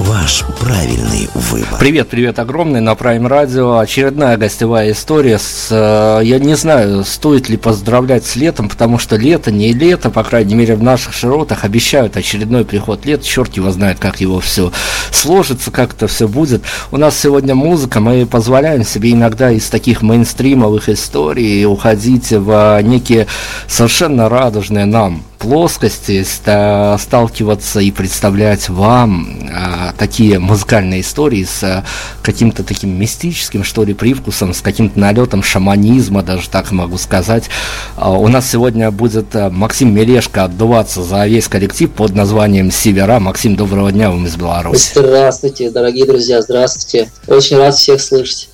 ваш правильный выбор. Привет, привет огромный на Prime Radio. Очередная гостевая история. С, э, я не знаю, стоит ли поздравлять с летом, потому что лето не лето, по крайней мере в наших широтах обещают очередной приход лет. Черт его знает, как его все сложится, как это все будет. У нас сегодня музыка, мы позволяем себе иногда из таких мейнстримовых историй уходить в некие совершенно радужные нам плоскости сталкиваться и представлять вам а, такие музыкальные истории с а, каким-то таким мистическим, что ли, привкусом, с каким-то налетом шаманизма, даже так могу сказать. А, у нас сегодня будет а, Максим Мелешко отдуваться за весь коллектив под названием «Севера». Максим, доброго дня вам из Беларуси. Здравствуйте, дорогие друзья, здравствуйте. Очень рад всех слышать.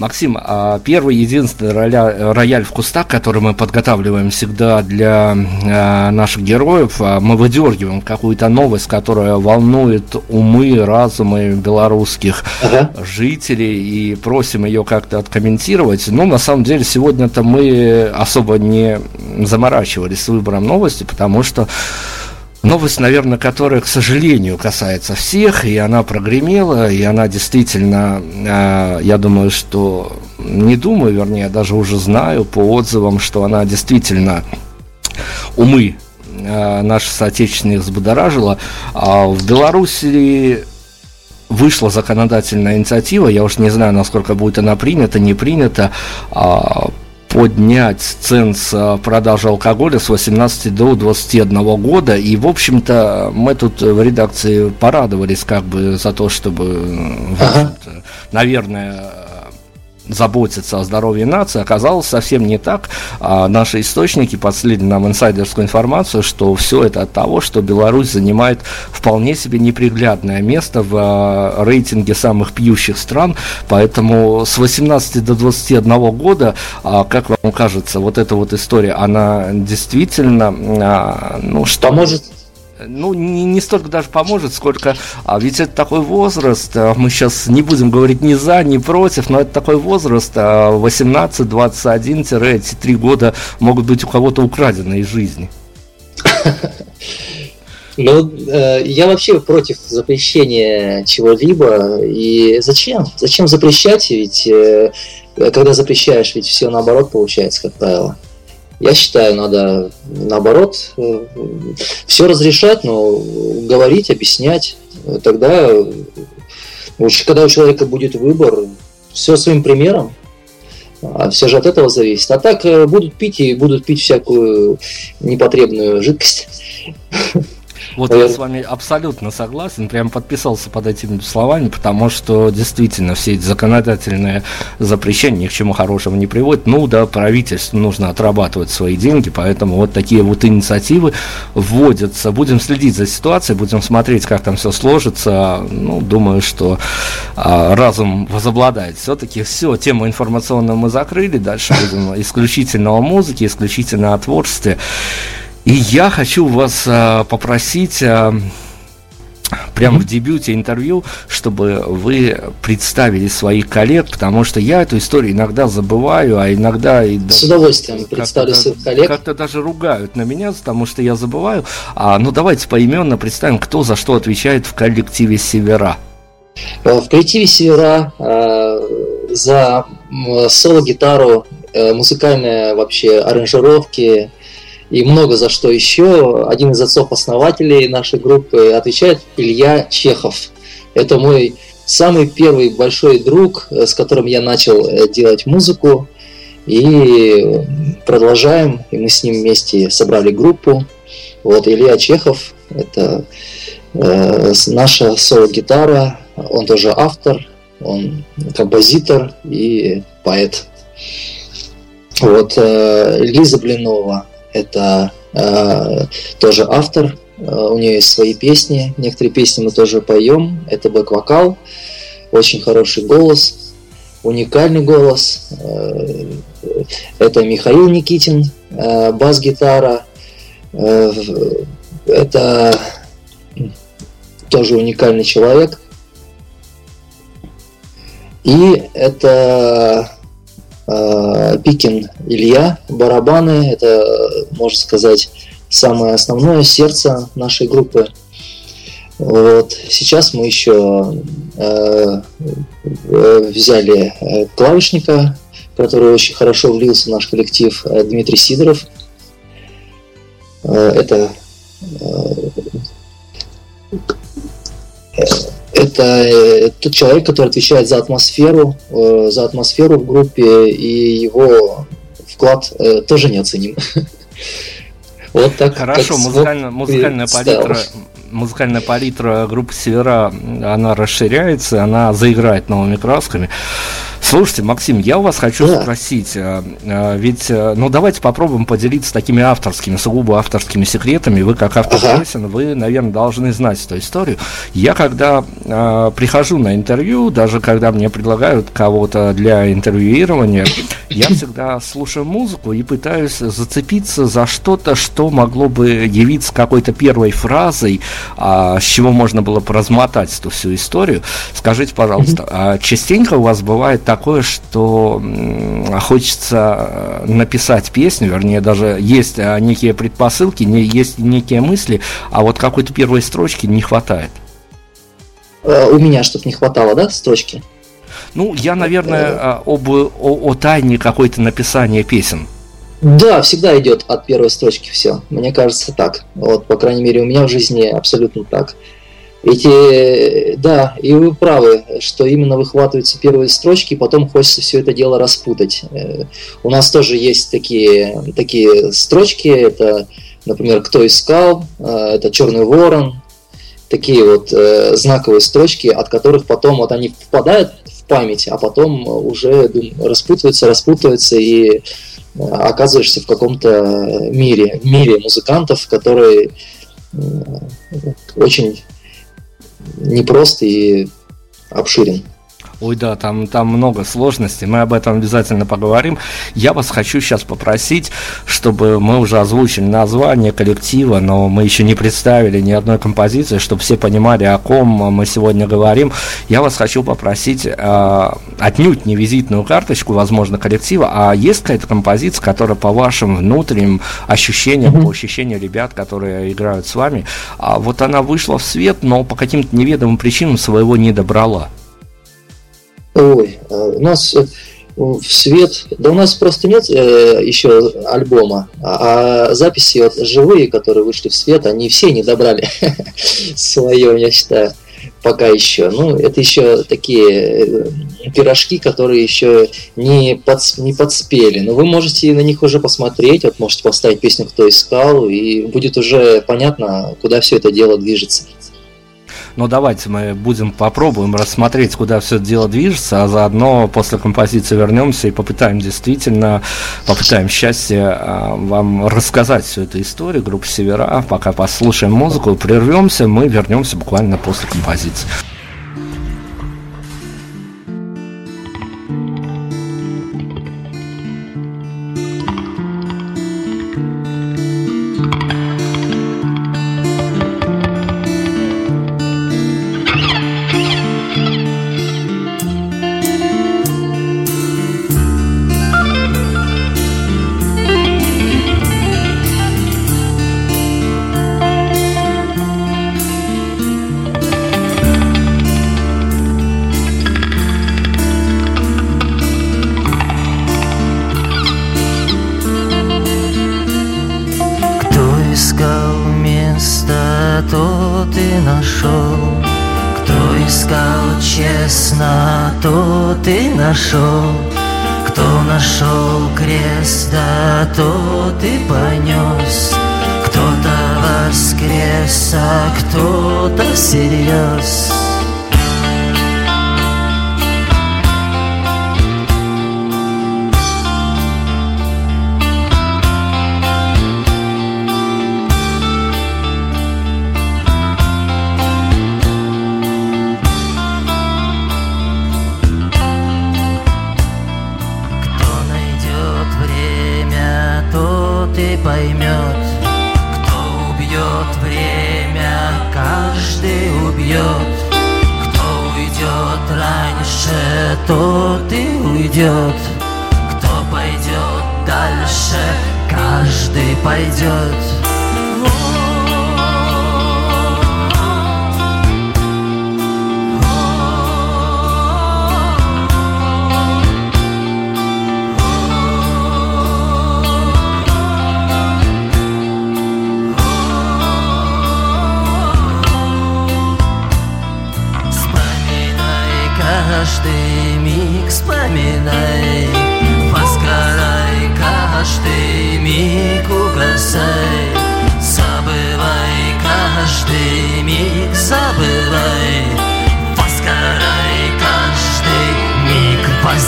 Максим, а первый единственный рояль, рояль в кустах, который мы подготавливаем всегда для а, наших героев, а, мы выдергиваем какую-то новость, которая волнует умы, разумы белорусских ага. жителей и просим ее как-то откомментировать. Но на самом деле сегодня-то мы особо не заморачивались с выбором новости, потому что Новость, наверное, которая, к сожалению, касается всех, и она прогремела, и она действительно, э, я думаю, что, не думаю, вернее, даже уже знаю по отзывам, что она действительно умы э, наших соотечественных взбудоражила. А в Беларуси вышла законодательная инициатива, я уж не знаю, насколько будет она принята, не принята, а, поднять ценз продажи алкоголя с 18 до 21 года. И, в общем-то, мы тут в редакции порадовались как бы за то, чтобы, ага. наверное, заботиться о здоровье нации, оказалось совсем не так. А наши источники подследили нам инсайдерскую информацию, что все это от того, что Беларусь занимает вполне себе неприглядное место в а, рейтинге самых пьющих стран, поэтому с 18 до 21 года, а, как вам кажется, вот эта вот история, она действительно, а, ну что... Поможет ну, не, не столько даже поможет, сколько... А ведь это такой возраст, а, мы сейчас не будем говорить ни за, ни против, но это такой возраст, 18, 21, эти три года могут быть у кого-то украдены из жизни. Ну, э, я вообще против запрещения чего-либо. И зачем? Зачем запрещать? Ведь э, когда запрещаешь, ведь все наоборот получается, как правило. Я считаю, надо наоборот э, все разрешать, но говорить, объяснять. Тогда, когда у человека будет выбор, все своим примером, а все же от этого зависит. А так э, будут пить и будут пить всякую непотребную жидкость. Вот я с вами абсолютно согласен, прям подписался под этими словами, потому что действительно все эти законодательные запрещения ни к чему хорошему не приводят. Ну да, правительству нужно отрабатывать свои деньги, поэтому вот такие вот инициативы вводятся. Будем следить за ситуацией, будем смотреть, как там все сложится. Ну, думаю, что а, разум возобладает. Все-таки все, тему информационную мы закрыли, дальше будем исключительно о музыке, исключительно о творчестве. И я хочу вас а, попросить а, прямо mm-hmm. в дебюте интервью, чтобы вы представили своих коллег, потому что я эту историю иногда забываю, а иногда и с удовольствием представлю своих коллег. Как-то даже ругают на меня, потому что я забываю. А, ну давайте поименно представим, кто за что отвечает в коллективе Севера. Э, в коллективе Севера э, за соло-гитару, э, музыкальные вообще аранжировки, и много за что еще. Один из отцов-основателей нашей группы отвечает Илья Чехов. Это мой самый первый большой друг, с которым я начал э, делать музыку. И продолжаем, и мы с ним вместе собрали группу. Вот Илья Чехов, это э, наша соло-гитара, он тоже автор, он композитор и поэт. Вот э, Лиза Блинова, это э, тоже автор, э, у нее есть свои песни, некоторые песни мы тоже поем, это бэк-вокал, очень хороший голос. уникальный голос. Э, это Михаил Никитин, э, бас-гитара. Это тоже уникальный человек. И это Пикин Илья, барабаны, это, можно сказать, самое основное сердце нашей группы. Вот. Сейчас мы еще э, взяли э, клавишника, который очень хорошо влился в наш коллектив, э, Дмитрий Сидоров. Э, это это тот человек, который отвечает за атмосферу, за атмосферу в группе, и его вклад тоже неоценим. Вот так. Хорошо, музыкально, музыкальная палитра, музыкальная палитра группы Севера, она расширяется, она заиграет новыми красками. Слушайте, Максим, я у вас хочу да. спросить, а, а, ведь, э, ну давайте попробуем поделиться такими авторскими, сугубо авторскими секретами. Вы как автор ага. песен, вы, наверное, должны знать эту историю. Я когда э, прихожу на интервью, даже когда мне предлагают кого-то для интервьюирования, я всегда слушаю музыку и пытаюсь зацепиться за что-то, что могло бы явиться какой-то первой фразой, а, с чего можно было бы размотать эту всю историю. Скажите, пожалуйста, а частенько у вас бывает такое, что хочется э, написать песню, вернее, даже есть э, некие предпосылки, есть некие мысли, а вот какой-то первой строчки не хватает. Э, у меня что-то не хватало, да, строчки? Ну, я, наверное, об, о, о тайне какой-то написания песен. Да, всегда идет от первой строчки все. Мне кажется так. Вот, по крайней мере, у меня в жизни абсолютно так. Эти, да, и вы правы, что именно выхватываются первые строчки, потом хочется все это дело распутать. Э, у нас тоже есть такие, такие строчки, это, например, «Кто искал», э, это «Черный ворон», такие вот э, знаковые строчки, от которых потом вот они впадают в память, а потом уже распутываются, распутываются и оказываешься в каком-то мире, мире музыкантов, который очень непрост и обширен. Ой, да, там, там много сложностей, мы об этом обязательно поговорим. Я вас хочу сейчас попросить, чтобы мы уже озвучили название коллектива, но мы еще не представили ни одной композиции, чтобы все понимали, о ком мы сегодня говорим. Я вас хочу попросить э, отнюдь не визитную карточку, возможно, коллектива, а есть какая-то композиция, которая по вашим внутренним ощущениям, mm-hmm. по ощущению ребят, которые играют с вами, а вот она вышла в свет, но по каким-то неведомым причинам своего не добрала. Ой, а, у нас э, в свет, да у нас просто нет э, еще альбома, а, а записи вот живые, которые вышли в свет, они все не добрали свое, я считаю, пока еще. Ну, это еще такие э, пирожки, которые еще не, под, не подспели. Но вы можете на них уже посмотреть, вот можете поставить песню «Кто искал», и будет уже понятно, куда все это дело движется. Но давайте мы будем попробуем рассмотреть, куда все это дело движется, а заодно после композиции вернемся и попытаем действительно, попытаем счастье а, вам рассказать всю эту историю группы Севера. Пока послушаем музыку, прервемся, мы вернемся буквально после композиции.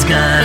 sky.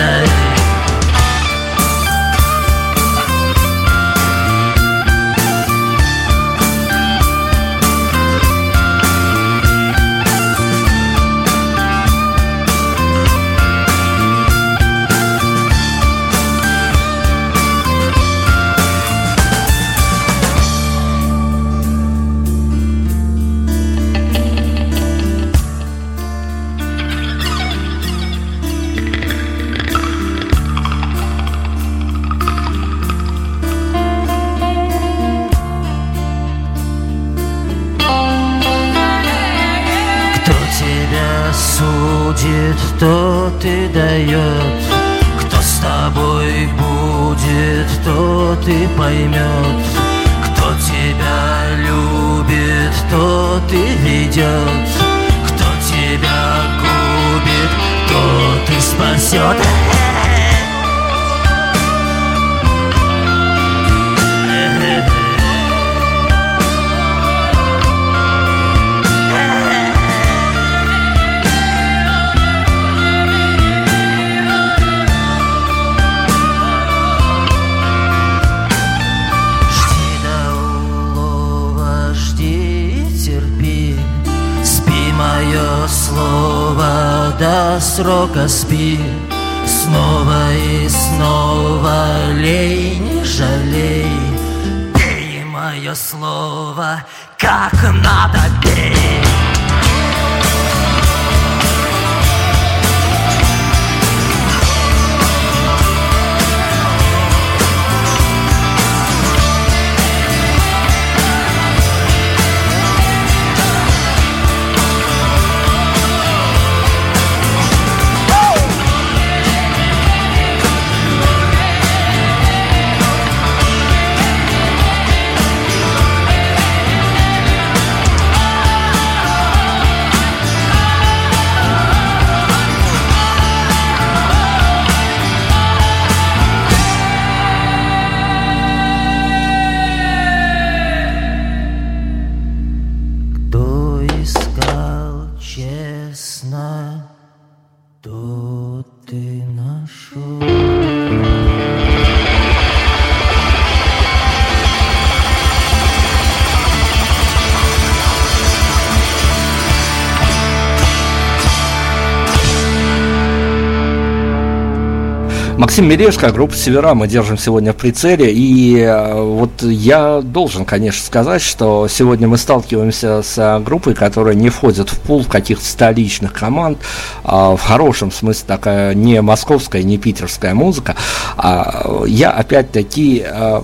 Максим Мережко, группа «Севера» мы держим сегодня в прицеле. И э, вот я должен, конечно, сказать, что сегодня мы сталкиваемся с группой, которая не входит в пул каких-то столичных команд. А в хорошем смысле такая не московская, не питерская музыка. А я опять-таки э,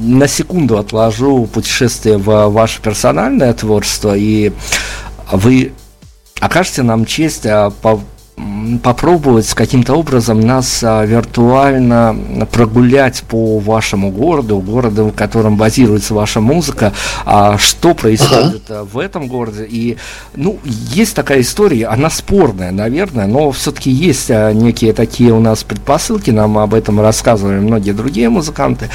на секунду отложу путешествие в ваше персональное творчество, и вы окажете нам честь э, попробовать каким-то образом нас а, виртуально прогулять по вашему городу, городу, в котором базируется ваша музыка, а, что происходит ага. в этом городе. И, ну, есть такая история, она спорная, наверное, но все-таки есть а, некие такие у нас предпосылки, нам об этом рассказывали многие другие музыканты,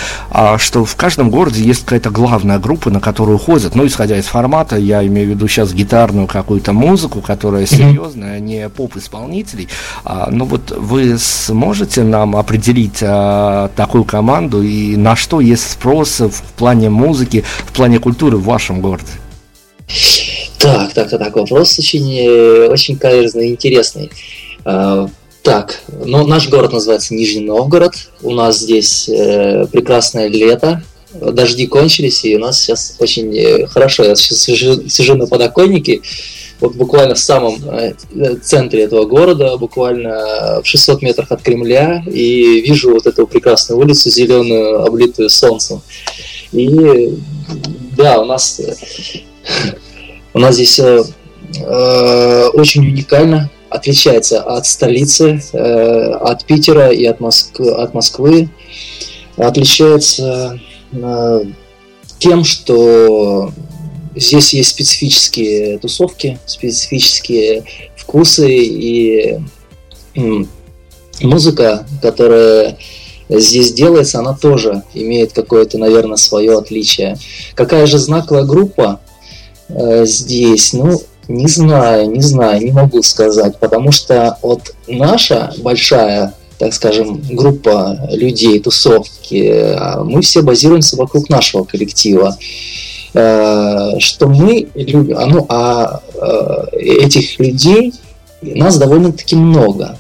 что в каждом городе есть какая-то главная группа, на которую ходят, ну, исходя из формата, я имею в виду сейчас гитарную какую-то музыку, которая серьезная, не поп-исполнитель, слушателей. А, ну вот вы сможете нам определить а, такую команду и на что есть спрос в плане музыки, в плане культуры в вашем городе? Так, так, так, вопрос очень, очень каверзный, интересный. А, так, ну, наш город называется Нижний Новгород. У нас здесь э, прекрасное лето, дожди кончились, и у нас сейчас очень э, хорошо. Я сейчас сижу, сижу на подоконнике, вот буквально в самом э, центре этого города, буквально в 600 метрах от Кремля, и вижу вот эту прекрасную улицу зеленую, облитую солнцем. И да, у нас у нас здесь э, очень уникально, отличается от столицы, э, от Питера и от, Моск... от Москвы. Отличается э, тем, что здесь есть специфические тусовки, специфические вкусы и музыка, которая здесь делается, она тоже имеет какое-то, наверное, свое отличие. Какая же знаковая группа э, здесь? Ну, не знаю, не знаю, не могу сказать, потому что вот наша большая, так скажем, группа людей, тусовки, а мы все базируемся вокруг нашего коллектива э, что мы любим, а, ну, а э, этих людей нас довольно-таки много.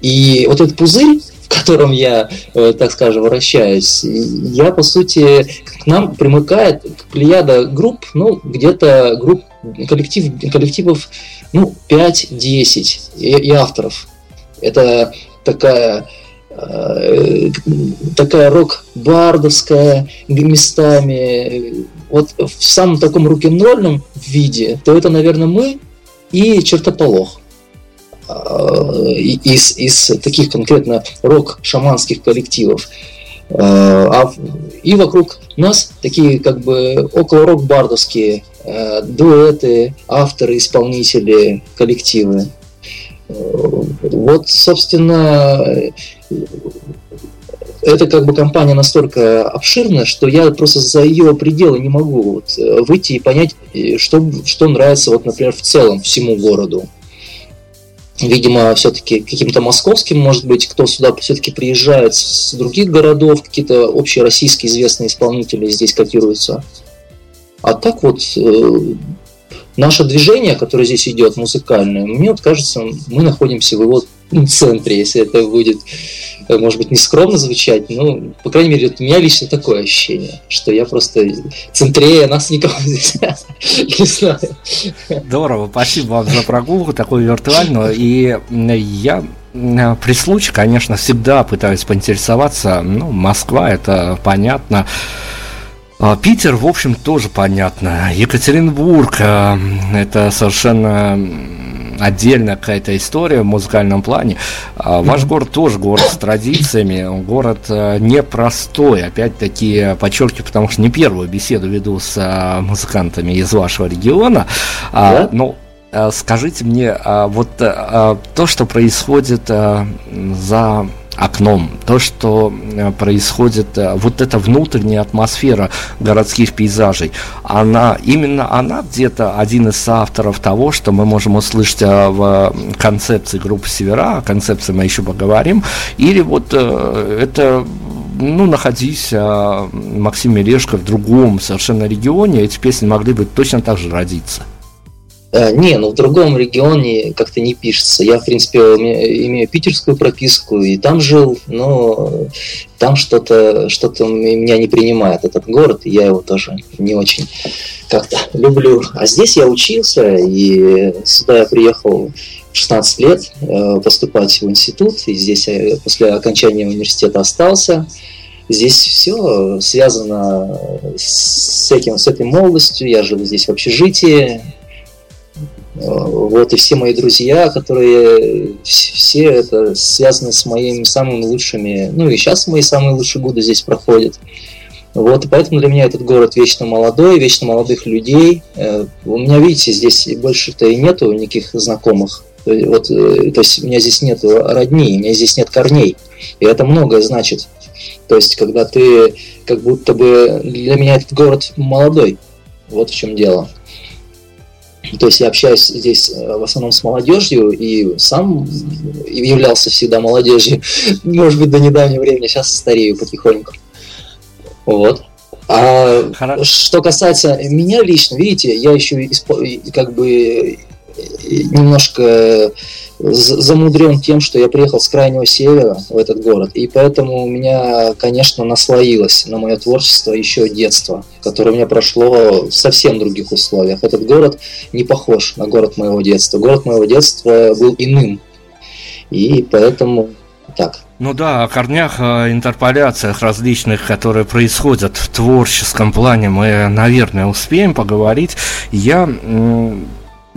И вот этот пузырь, в котором я, э, так скажем, вращаюсь, я, по сути, к нам примыкает плеяда групп, ну, где-то групп, коллектив, коллективов, ну, 5-10 и, и авторов. Это такая э, такая рок-бардовская местами, вот в самом таком рок-н-ролльном виде, то это, наверное, мы и Чертополох. Из, из таких конкретно рок-шаманских коллективов. Э, а, и вокруг нас такие как бы около рок-бардовские э, дуэты, авторы, исполнители, коллективы. Вот, собственно, эта как бы компания настолько обширная, что я просто за ее пределы не могу вот выйти и понять, что, что нравится, вот, например, в целом всему городу видимо, все-таки каким-то московским, может быть, кто сюда все-таки приезжает с других городов, какие-то общие российские известные исполнители здесь котируются. А так вот, э, наше движение, которое здесь идет, музыкальное, мне вот кажется, мы находимся в его центре, если это будет, э, может быть, не скромно звучать, но, по крайней мере, у меня лично такое ощущение, что я просто центрее нас никого здесь не знаю. Здорово, спасибо вам за прогулку такую виртуальную, и я при случае, конечно, всегда пытаюсь поинтересоваться, ну, Москва, это понятно, а Питер, в общем, тоже понятно. Екатеринбург, э, это совершенно отдельная какая-то история в музыкальном плане. А ваш город тоже город с традициями, город э, непростой. Опять-таки подчеркиваю, потому что не первую беседу веду с э, музыкантами из вашего региона. Да? Но ну, скажите мне, вот то, что происходит за окном, то, что э, происходит, э, вот эта внутренняя атмосфера городских пейзажей, она, именно она где-то один из авторов того, что мы можем услышать э, в концепции группы Севера, о концепции мы еще поговорим, или вот это ну, находись Максим Мелешко в другом совершенно регионе, эти песни могли бы точно так же родиться. Э, не, ну в другом регионе как-то не пишется. Я, в принципе, имею питерскую прописку и там жил, но там что-то что меня не принимает этот город, и я его тоже не очень как-то люблю. А здесь я учился, и сюда я приехал в 16 лет э, поступать в институт, и здесь я после окончания университета остался. Здесь все связано с этим, с этой молодостью. Я жил здесь в общежитии, вот, и все мои друзья, которые все это связаны с моими самыми лучшими, ну и сейчас мои самые лучшие годы здесь проходят. Вот, и поэтому для меня этот город вечно молодой, вечно молодых людей. Э, у меня, видите, здесь больше-то и нету никаких знакомых. Вот, э, то есть у меня здесь нет родни, у меня здесь нет корней. И это многое значит. То есть, когда ты как будто бы для меня этот город молодой. Вот в чем дело. То есть я общаюсь здесь э, в основном с молодежью и сам являлся всегда молодежью, может быть, до недавнего времени, сейчас старею потихоньку. Вот. А Хорошо. что касается меня лично, видите, я еще как бы немножко замудрен тем, что я приехал с крайнего севера в этот город, и поэтому у меня, конечно, наслоилось на мое творчество еще детство, которое у меня прошло в совсем других условиях. Этот город не похож на город моего детства. Город моего детства был иным, и поэтому так. Ну да, о корнях, о интерполяциях различных, которые происходят в творческом плане, мы, наверное, успеем поговорить. Я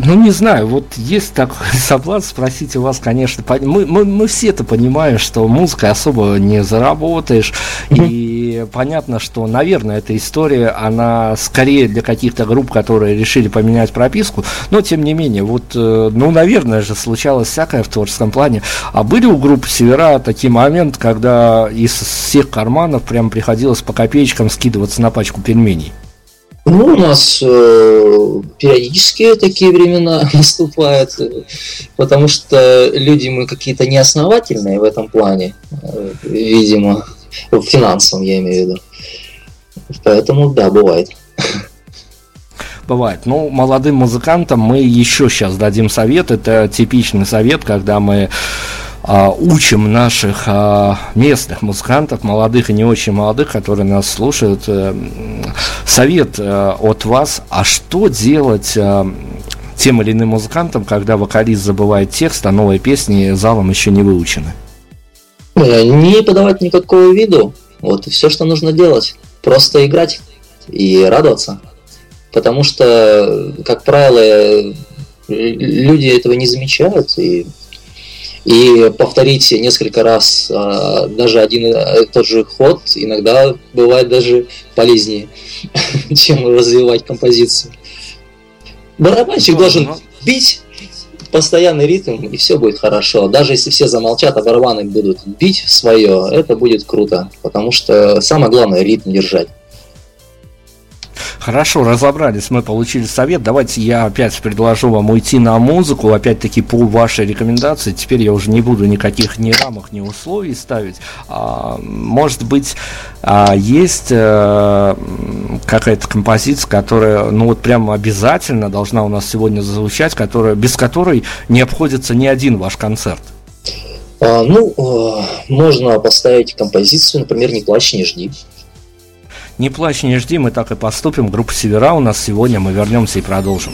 ну, не знаю, вот есть такой соблазн спросить у вас, конечно, мы, мы, мы все это понимаем, что музыкой особо не заработаешь, и понятно, что, наверное, эта история, она скорее для каких-то групп, которые решили поменять прописку, но, тем не менее, вот, э, ну, наверное же, случалось всякое в творческом плане, а были у группы Севера такие моменты, когда из всех карманов прям приходилось по копеечкам скидываться на пачку пельменей? Ну, у нас э, периодически такие времена наступают, потому что люди мы какие-то неосновательные в этом плане, э, видимо, в финансовом я имею в виду. Поэтому да, бывает. Бывает. Ну, молодым музыкантам мы еще сейчас дадим совет. Это типичный совет, когда мы а, учим наших а, местных музыкантов, молодых и не очень молодых, которые нас слушают, э, совет э, от вас, а что делать э, тем или иным музыкантам, когда вокалист забывает текст, а новые песни залом еще не выучены? Не подавать никакого виду. Вот и все, что нужно делать. Просто играть и радоваться. Потому что, как правило, люди этого не замечают, и и повторить несколько раз а, даже один и тот же ход иногда бывает даже полезнее, чем развивать композицию. Барабанщик должен бить постоянный ритм, и все будет хорошо. Даже если все замолчат, а барабаны будут бить свое, это будет круто. Потому что самое главное ритм держать. Хорошо, разобрались, мы получили совет. Давайте я опять предложу вам уйти на музыку, опять-таки по вашей рекомендации. Теперь я уже не буду никаких ни рамок, ни условий ставить. А, может быть, а, есть а, какая-то композиция, которая, ну вот прям обязательно должна у нас сегодня зазвучать, которая, без которой не обходится ни один ваш концерт. А, ну, э, можно поставить композицию, например, «Не плачь, не жди». Не плачь, не жди, мы так и поступим. Группа Севера у нас сегодня, мы вернемся и продолжим.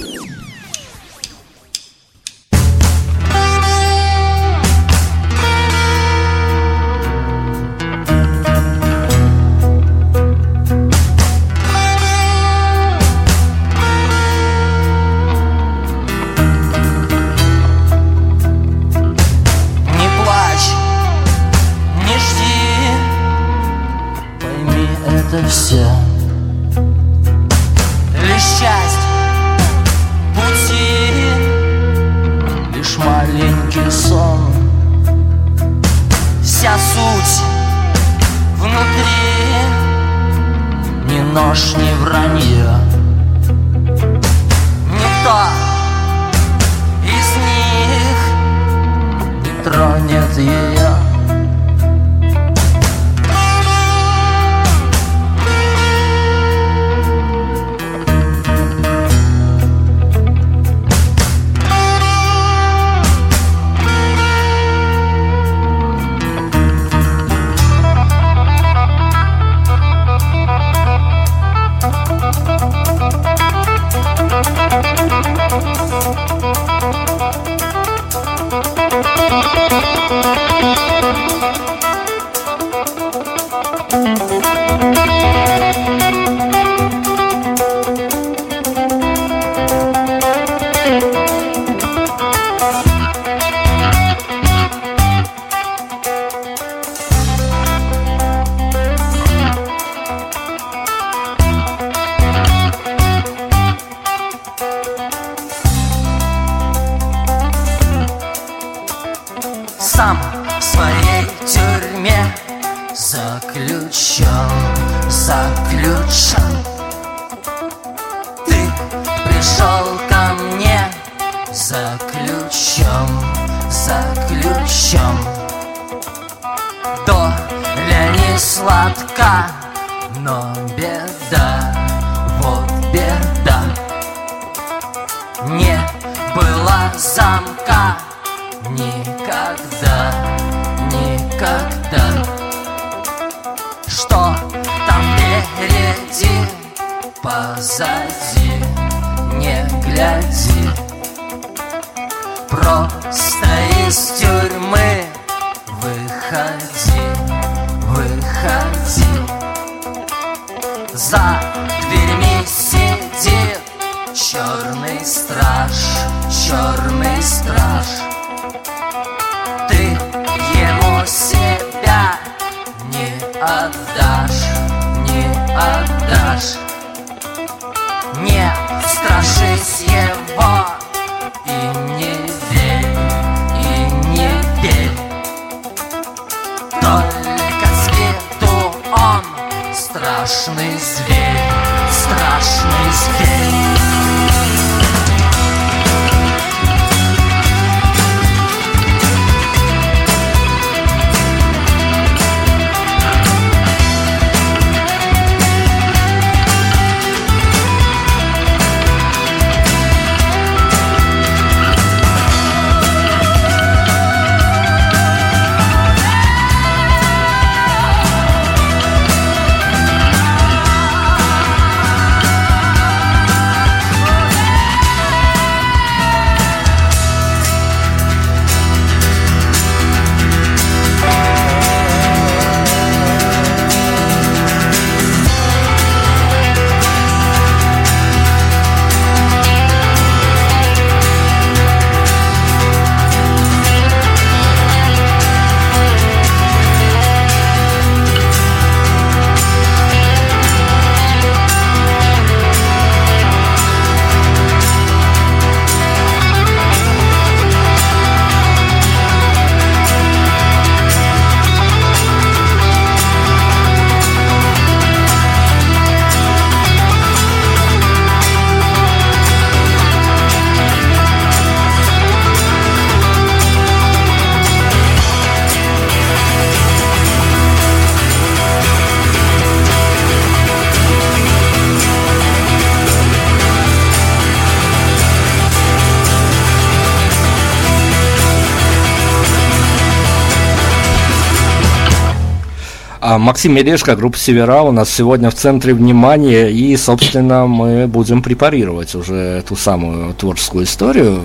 Максим Мелешко, группа «Севера» у нас сегодня в центре внимания, и, собственно, мы будем препарировать уже эту самую творческую историю,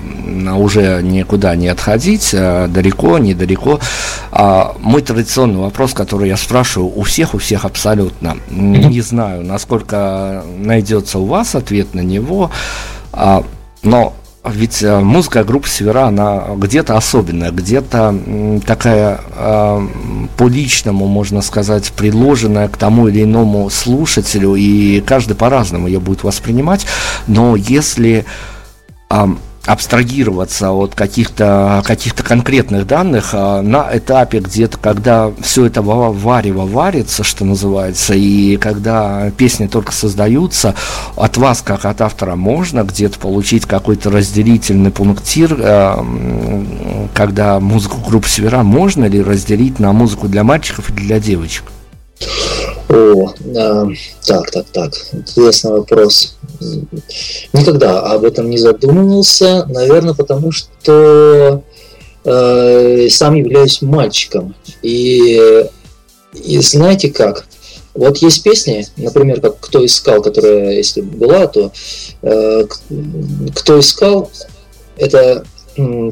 а уже никуда не отходить, а далеко, недалеко. А мой традиционный вопрос, который я спрашиваю у всех, у всех абсолютно, не знаю, насколько найдется у вас ответ на него, но ведь э, музыка группы Севера, она где-то особенная, где-то такая по-личному, можно сказать, предложенная к тому или иному слушателю, и каждый по-разному ее будет воспринимать. Но если э, абстрагироваться от каких-то каких конкретных данных а, на этапе где-то, когда все это варево варится, что называется, и когда песни только создаются, от вас, как от автора, можно где-то получить какой-то разделительный пунктир, а, когда музыку группы Севера можно ли разделить на музыку для мальчиков и для девочек? О, э, так, так, так, интересный вопрос. Никогда об этом не задумывался, наверное, потому что э, сам являюсь мальчиком. И, и знаете как? Вот есть песни, например, как «Кто искал», которая, если была, то э, «Кто искал» – это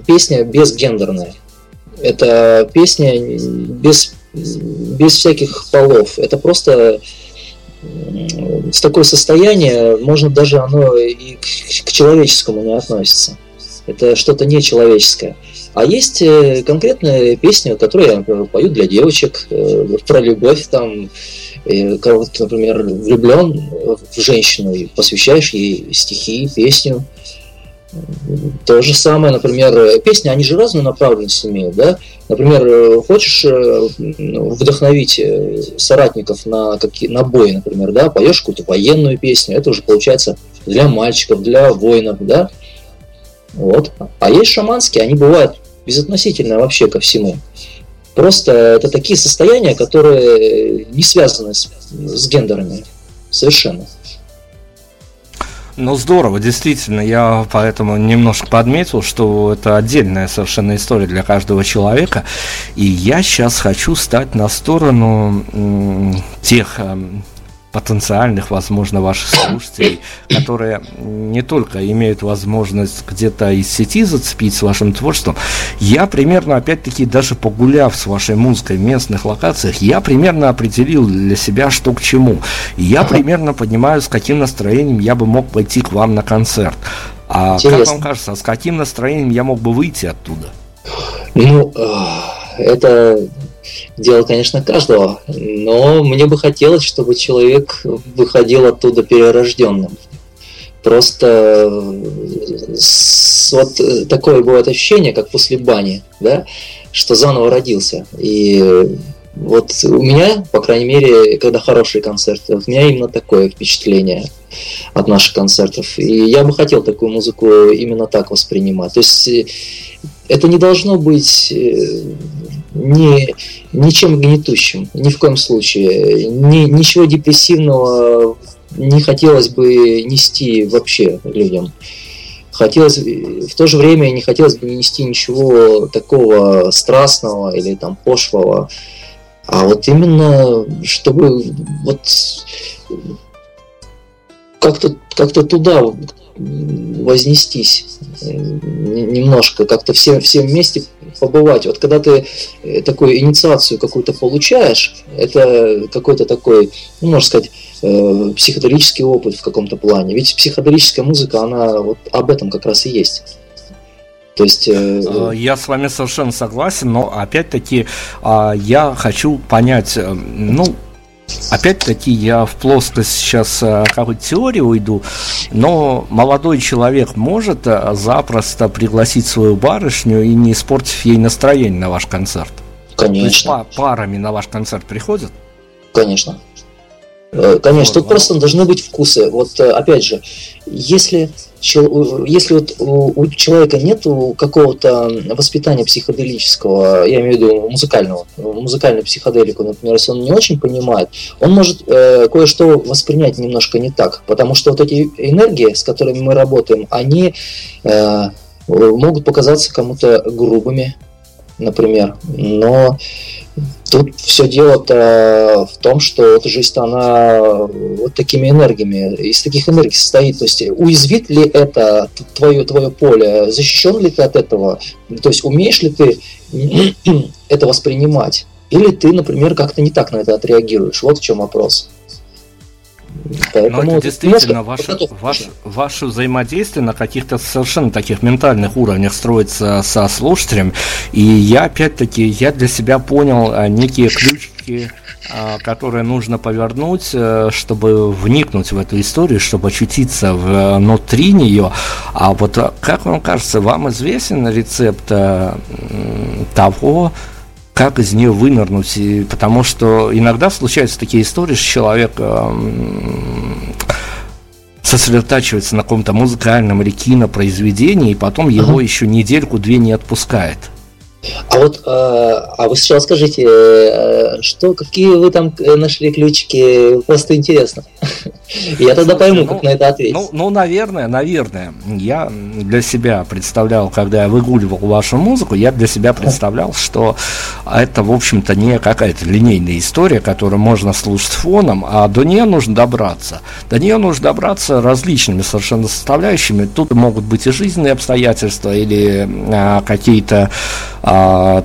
песня безгендерная. Это песня без без всяких полов. Это просто с такое состояние, можно даже оно и к, к человеческому не относится. Это что-то нечеловеческое. А есть э, конкретные песни, которые я, например, пою для девочек, э, про любовь, там, кого-то, например, влюблен в женщину и посвящаешь ей стихи, песню. То же самое, например, песни, они же разную направленность имеют, да? Например, э, хочешь э, вдохновить э, соратников на, какие, на бой, например, да, поешь какую-то военную песню, это уже получается для мальчиков, для воинов, да? Вот. А есть шаманские, они бывают безотносительно вообще ко всему. Просто это такие состояния, которые не связаны с, с гендерами совершенно. Ну, здорово, действительно. Я поэтому немножко подметил, что это отдельная совершенно история для каждого человека. И я сейчас хочу стать на сторону тех м, потенциальных, возможно, ваших слушателей, которые не только имеют возможность где-то из сети зацепить с вашим творчеством, я примерно, опять-таки, даже погуляв с вашей музыкой в местных локациях, я примерно определил для себя, что к чему. И я примерно понимаю, с каким настроением я бы мог пойти к вам на концерт. А Интересно. как вам кажется, с каким настроением я мог бы выйти оттуда? Ну, это дело, конечно, каждого, но мне бы хотелось, чтобы человек выходил оттуда перерожденным. Просто вот такое бывает ощущение, как после бани, да, что заново родился. И вот у меня, по крайней мере, когда хорошие концерты, у меня именно такое впечатление от наших концертов. И я бы хотел такую музыку именно так воспринимать. То есть это не должно быть э, ни, ничем гнетущим, ни в коем случае. Ни, ничего депрессивного не хотелось бы нести вообще людям. Хотелось, в то же время не хотелось бы нести ничего такого страстного или там пошлого. А вот именно, чтобы вот как-то как туда вознестись немножко, как-то все, все вместе побывать. Вот когда ты э, такую инициацию какую-то получаешь, это какой-то такой, ну, можно сказать, э, психоделический опыт в каком-то плане. Ведь психоделическая музыка, она вот об этом как раз и есть. То есть... Э, э, я с вами совершенно согласен, но опять-таки а, я хочу понять, ну, Опять-таки я в плоскость сейчас э, какой-то теории уйду, но молодой человек может э, запросто пригласить свою барышню и не испортив ей настроение на ваш концерт. Конечно. То есть парами на ваш концерт приходят? Конечно. Э, конечно, тут просто должны быть вкусы. Вот опять же, если, если вот у человека нет какого-то воспитания психоделического, я имею в виду музыкального, музыкальную психоделику, например, если он не очень понимает, он может э, кое-что воспринять немножко не так, потому что вот эти энергии, с которыми мы работаем, они э, могут показаться кому-то грубыми, например, но Тут все дело-то в том, что эта жизнь, она вот такими энергиями, из таких энергий состоит. То есть уязвит ли это твое, твое поле, защищен ли ты от этого, то есть умеешь ли ты это воспринимать, или ты, например, как-то не так на это отреагируешь. Вот в чем вопрос. Поэтому Но это действительно ваше, ваше, ваше взаимодействие на каких-то совершенно таких ментальных уровнях строится со слушателем. И я, опять-таки, я для себя понял а, некие ключики, а, которые нужно повернуть, э, чтобы вникнуть в эту историю, чтобы очутиться внутри нее. А вот а, как вам кажется, вам известен рецепт э, того, как из нее вынырнуть, и, потому что иногда случаются такие истории, что человек э, сосредотачивается на каком-то музыкальном или кинопроизведении, и потом его uh-huh. еще недельку-две не отпускает. А вот, а, а вы сначала скажите, э, что, какие вы там э, нашли ключики? Просто интересно. Я тогда пойму, как ну, на это ответить. Ну, ну, наверное, наверное. Я для себя представлял, когда я выгуливал вашу музыку, я для себя представлял, что это, в общем-то, не какая-то линейная история, которую можно слушать фоном, а до нее нужно добраться. До нее нужно добраться различными совершенно составляющими. Тут могут быть и жизненные обстоятельства, или а, какие-то а,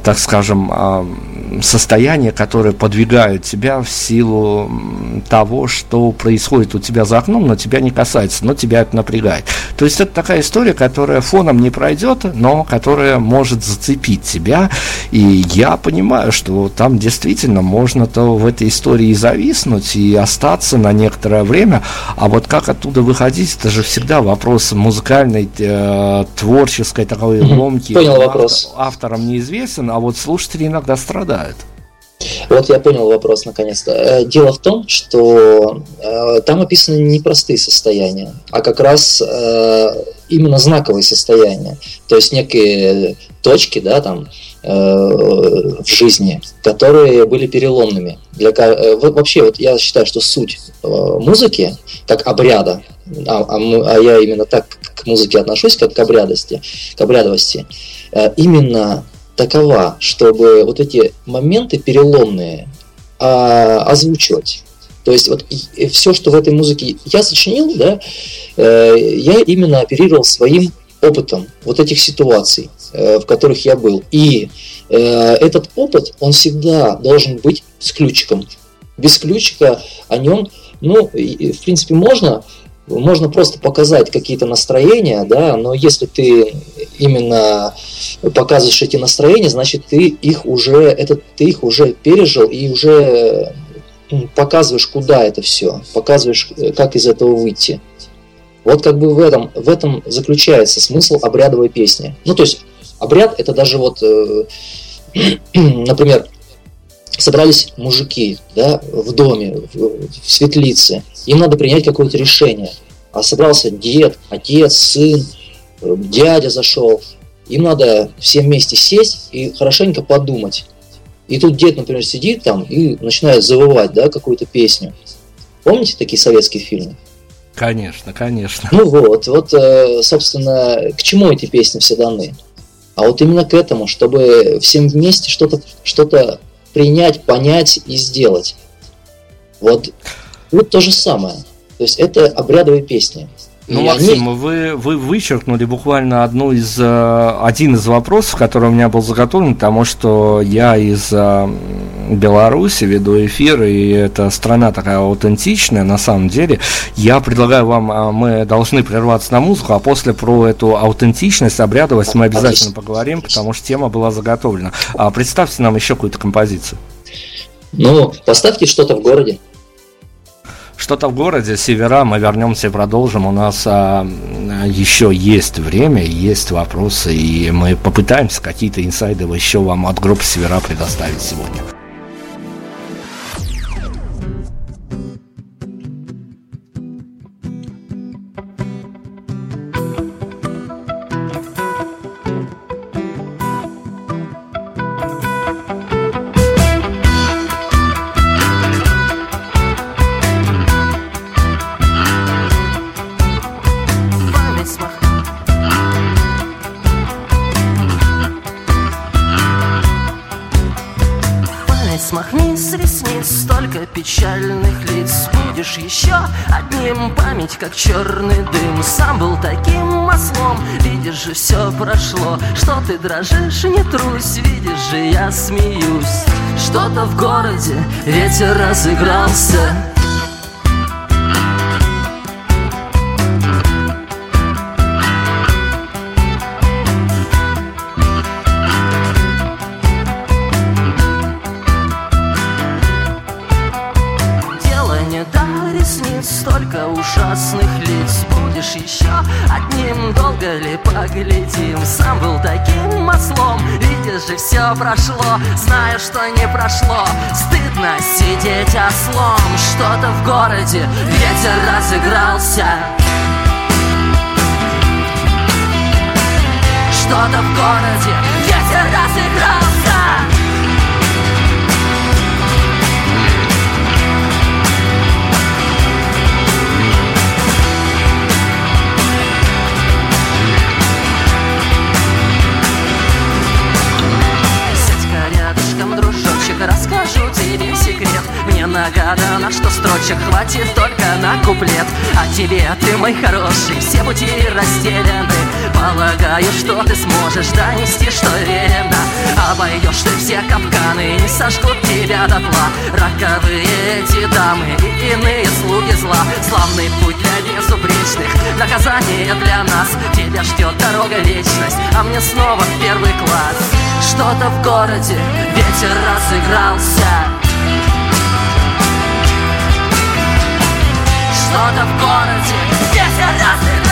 так скажем, состояния, которые подвигают тебя в силу того, что происходит у тебя за окном, но тебя не касается, но тебя это напрягает. То есть это такая история, которая фоном не пройдет, но которая может зацепить тебя. И я понимаю, что там действительно можно-то в этой истории и зависнуть, и остаться на некоторое время. А вот как оттуда выходить, это же всегда вопрос музыкальной, э, творческой такой ломки. Понял вопрос. Автором неизвестен, а вот слушатели иногда страдают. Вот я понял вопрос наконец-то. Э, дело в том, что э, там описаны не простые состояния, а как раз э, именно знаковые состояния. То есть некие точки, да, там, в жизни, которые были переломными. Для, вообще, вот я считаю, что суть музыки, как обряда, а, а, а я именно так к музыке отношусь, как к обрядости, к обрядовости, именно такова, чтобы вот эти моменты переломные а, озвучивать. То есть вот все, что в этой музыке я сочинил, да, э, я именно оперировал своим опытом вот этих ситуаций, э, в которых я был. И э, этот опыт, он всегда должен быть с ключиком. Без ключика о нем, ну, в принципе, можно, можно просто показать какие-то настроения, да, но если ты именно показываешь эти настроения, значит ты их уже, это, ты их уже пережил и уже показываешь, куда это все, показываешь, как из этого выйти. Вот как бы в этом, в этом заключается смысл обрядовой песни. Ну, то есть, обряд это даже вот, э, например, собрались мужики да, в доме, в, в светлице, им надо принять какое-то решение. А собрался дед, отец, сын, э, дядя зашел. Им надо всем вместе сесть и хорошенько подумать. И тут дед, например, сидит там и начинает завывать, да, какую-то песню. Помните такие советские фильмы? Конечно, конечно. Ну вот, вот, э, собственно, к чему эти песни все даны? А вот именно к этому, чтобы всем вместе что-то что принять, понять и сделать. Вот, вот то же самое. То есть это обрядовые песни. Ну, и Максим, они... вы, вы вычеркнули буквально одну из, э, один из вопросов, который у меня был заготовлен, потому что я из э, Беларуси веду эфир, и эта страна такая аутентичная, на самом деле. Я предлагаю вам, э, мы должны прерваться на музыку, а после про эту аутентичность, обрядовость мы обязательно поговорим, потому что тема была заготовлена. А представьте нам еще какую-то композицию. Ну, поставьте что-то в городе. Что-то в городе, севера, мы вернемся и продолжим. У нас а, еще есть время, есть вопросы, и мы попытаемся какие-то инсайды еще вам от группы севера предоставить сегодня. Как черный дым. Сам был таким маслом, видишь же, все прошло. Что ты дрожишь, не трусь, видишь же, я смеюсь. Что-то в городе, ветер разыгрался же, все прошло. Знаю, что не прошло. Стыдно сидеть ослом. Что-то в городе Ветер разыгрался. Что-то в городе Ветер разыгрался расскажу тебе секрет Мне нагадано, что строчек хватит только на куплет. А тебе, ты мой хороший, все пути расстелены. Полагаю, что ты сможешь донести, что верено Обойдешь ты все капканы, не сожгут тебя дотла. Роковые эти дамы и иные слуги зла. Славный путь для безупречных, наказание для нас. Тебя ждет дорога вечность, а мне снова в первый класс. Что-то в городе, ветер разыгрался Что-то в городе, ветер разыгрался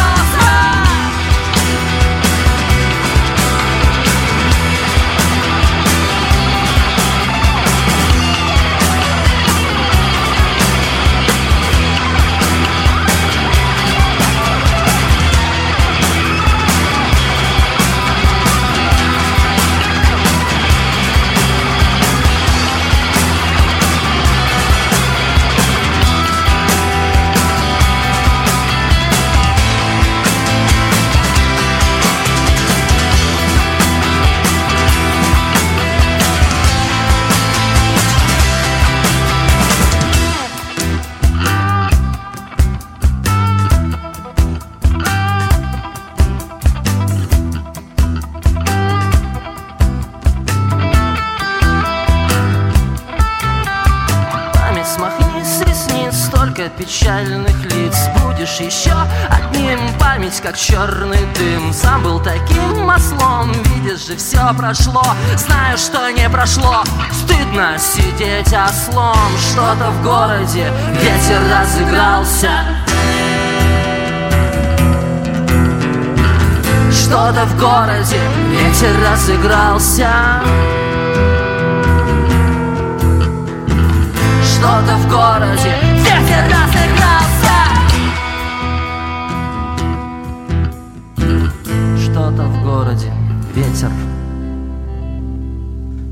печальных лиц Будешь еще одним. Память, как черный дым Сам был таким маслом, видишь же, все прошло Знаю, что не прошло, стыдно сидеть ослом. Что-то в городе, ветер разыгрался. Что-то в городе, ветер разыгрался. Что-то в городе, ветер разыгрался ветер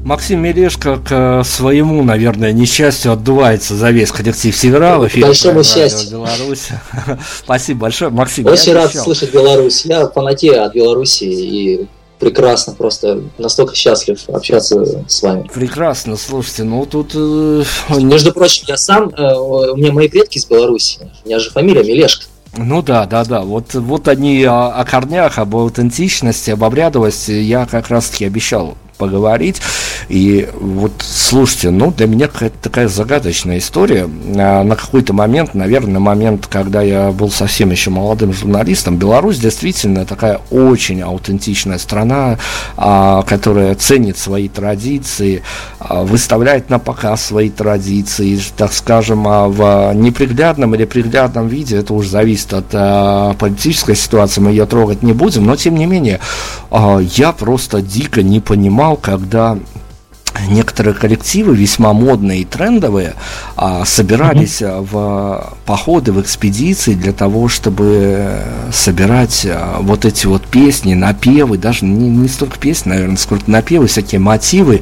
Максим Мелешко к своему, наверное, несчастью отдувается за весь коллектив Севера в эфире. Большому счастью. Беларусь. Спасибо большое, Максим. Очень рад слышать Беларусь. Я фанатею от Беларуси и прекрасно, просто настолько счастлив общаться с вами. Прекрасно, слушайте, ну тут... Э, Между прочим, я сам, э, у меня мои предки из Беларуси, у меня же фамилия Мелешко. Ну да, да, да. Вот, вот они о, о корнях, об аутентичности, об обрядовости я как раз-таки обещал поговорить. И вот, слушайте, ну, для меня какая-то такая загадочная история. А, на какой-то момент, наверное, на момент, когда я был совсем еще молодым журналистом, Беларусь действительно такая очень аутентичная страна, а, которая ценит свои традиции, а, выставляет на показ свои традиции, так скажем, в неприглядном или приглядном виде, это уже зависит от политической ситуации, мы ее трогать не будем, но тем не менее, я просто дико не понимал, когда некоторые коллективы, весьма модные и трендовые, а, собирались mm-hmm. в походы, в экспедиции для того, чтобы собирать а, вот эти вот песни, напевы, даже не, не столько песни, наверное, сколько напевы, всякие мотивы.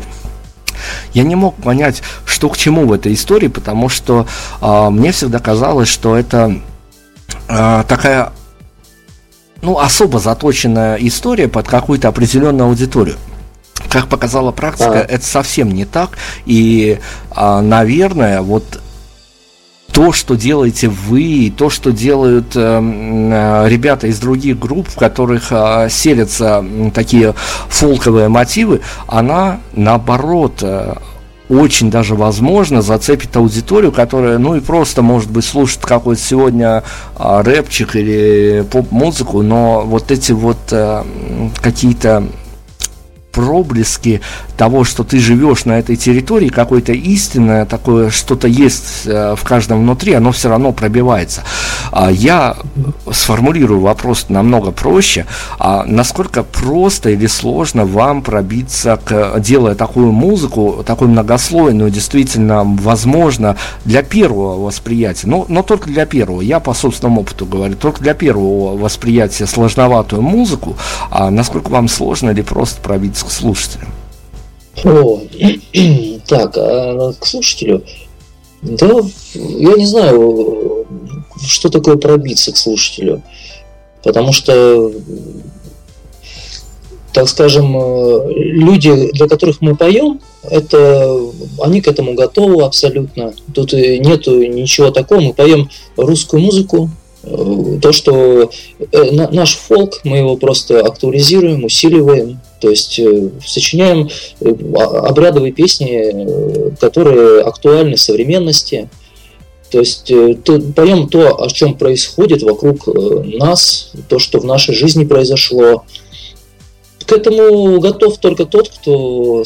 Я не мог понять, что к чему в этой истории, потому что а, мне всегда казалось, что это а, такая ну, особо заточенная история под какую-то определенную аудиторию как показала практика, а. это совсем не так. И, а, наверное, вот то, что делаете вы, то, что делают э, э, ребята из других групп, в которых э, селятся такие фолковые мотивы, она наоборот э, очень даже возможно зацепит аудиторию, которая, ну и просто, может быть, слушает какой-то сегодня а, рэпчик или поп-музыку, но вот эти вот а, какие-то проблески того, что ты живешь на этой территории, какое-то истинное такое, что-то есть э, в каждом внутри, оно все равно пробивается. А я сформулирую вопрос намного проще. А насколько просто или сложно вам пробиться, к, делая такую музыку, такую многослойную, действительно, возможно, для первого восприятия, но, но только для первого, я по собственному опыту говорю, только для первого восприятия сложноватую музыку, а насколько вам сложно или просто пробиться к слушателям? О, так, а к слушателю. Да, я не знаю, что такое пробиться к слушателю. Потому что, так скажем, люди, для которых мы поем, это они к этому готовы абсолютно. Тут нету ничего такого. Мы поем русскую музыку, то, что э, наш фолк, мы его просто актуализируем, усиливаем, то есть э, сочиняем э, обрядовые песни, которые актуальны современности. То есть поем то, о чем происходит вокруг нас, то, что в нашей жизни произошло, к этому готов только тот, кто,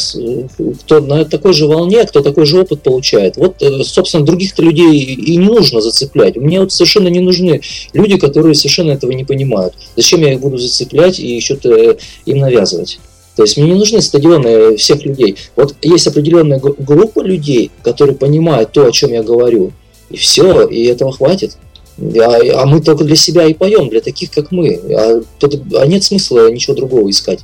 кто на такой же волне, кто такой же опыт получает. Вот, э, собственно, других-то людей и не нужно зацеплять. Мне вот совершенно не нужны люди, которые совершенно этого не понимают. Зачем я их буду зацеплять и что-то им навязывать? То есть мне не нужны стадионы всех людей. Вот есть определенная группа людей, которые понимают то, о чем я говорю, и все, и этого хватит. А, а мы только для себя и поем, для таких, как мы. А, а нет смысла ничего другого искать.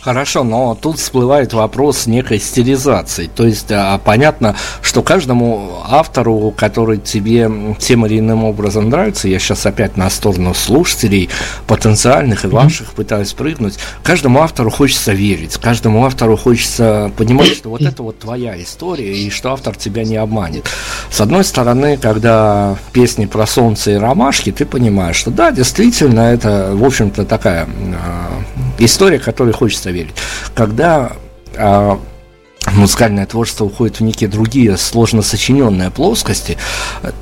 Хорошо, но тут всплывает вопрос некой стилизации. То есть а, понятно, что каждому автору, который тебе тем или иным образом нравится, я сейчас опять на сторону слушателей, потенциальных и ваших mm-hmm. пытаюсь прыгнуть, каждому автору хочется верить, каждому автору хочется понимать, что вот это вот твоя история, и что автор тебя не обманет. С одной стороны, когда песни про солнце и ромашки, ты понимаешь, что да, действительно, это, в общем-то, такая э, история, которой хочется верить. Когда а, музыкальное творчество уходит в некие другие сложно сочиненные плоскости,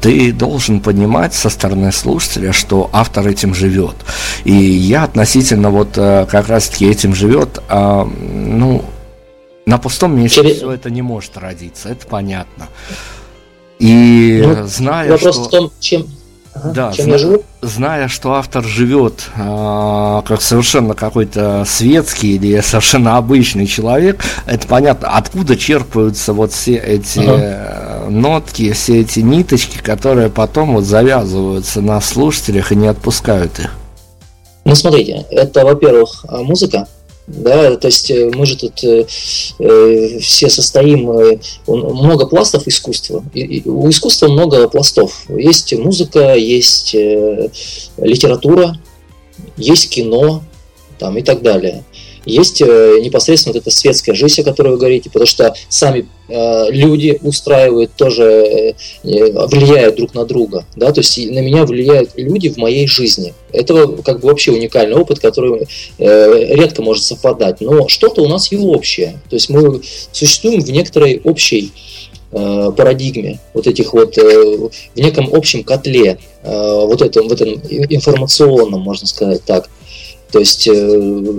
ты должен понимать со стороны слушателя, что автор этим живет. И я относительно вот э, как раз-таки этим живет, а, ну, на пустом месте Через... все это не может родиться, это понятно. И ну, зная, вопрос что... в том, чем, Ага. Да, Чем зна- я живу? зная, что автор живет э, как совершенно какой-то светский или совершенно обычный человек, это понятно, откуда черпаются вот все эти ага. нотки, все эти ниточки, которые потом вот завязываются на слушателях и не отпускают их. Ну, смотрите, это, во-первых, музыка, да, то есть э, мы же тут э, э, все состоим, э, много пластов искусства, и, и, у искусства много пластов, есть музыка, есть э, литература, есть кино, там и так далее. Есть э, непосредственно вот эта светская жизнь, о которой вы говорите, потому что сами э, люди устраивают тоже, э, влияют друг на друга, да, то есть на меня влияют люди в моей жизни. Это как бы вообще уникальный опыт, который редко может совпадать, но что-то у нас и общее, то есть мы существуем в некоторой общей парадигме вот этих вот в неком общем котле вот этом в этом информационном можно сказать так то есть э,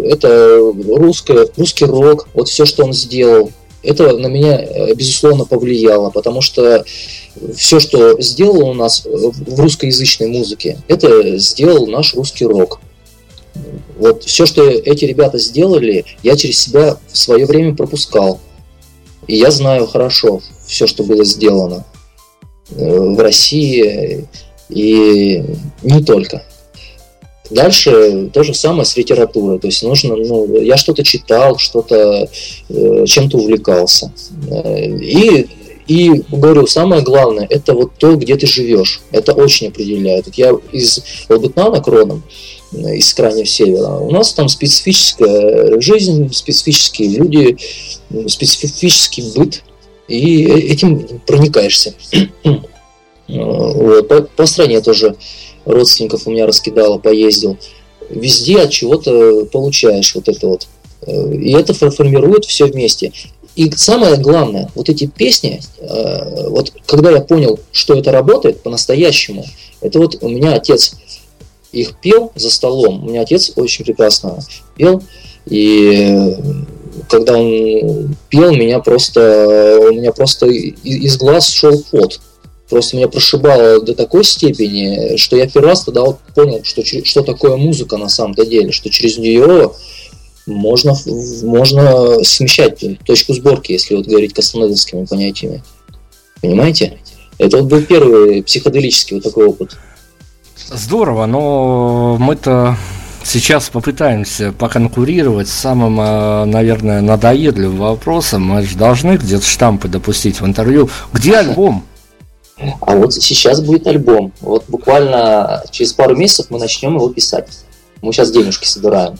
это русское, русский рок, вот все, что он сделал, это на меня, э, безусловно, повлияло, потому что все, что сделал у нас в русскоязычной музыке, это сделал наш русский рок. Вот все, что эти ребята сделали, я через себя в свое время пропускал. И я знаю хорошо все, что было сделано э, в России и не только. Дальше то же самое с литературой. То есть нужно, ну, я что-то читал, что-то э, чем-то увлекался. Э, и, и говорю, самое главное, это вот то, где ты живешь. Это очень определяет. Я из Лабытнана к родом, э, из крайнего севера. У нас там специфическая жизнь, специфические люди, специфический быт. И этим проникаешься. Вот. По, по стране тоже родственников у меня раскидало, поездил. Везде от чего-то получаешь вот это вот. Э, и это формирует все вместе. И самое главное, вот эти песни, э, вот когда я понял, что это работает по-настоящему, это вот у меня отец их пел за столом. У меня отец очень прекрасно пел. И когда он пел, меня просто, у меня просто из глаз шел пот просто меня прошибало до такой степени, что я первый раз тогда вот понял, что, что такое музыка на самом-то деле, что через нее можно, можно смещать точку сборки, если вот говорить кастанедовскими понятиями. Понимаете? Это вот был первый психоделический вот такой опыт. Здорово, но мы-то сейчас попытаемся поконкурировать с самым, э, наверное, надоедливым вопросом. Мы же должны где-то штампы допустить в интервью. Где альбом? А вот сейчас будет альбом. Вот буквально через пару месяцев мы начнем его писать. Мы сейчас денежки собираем.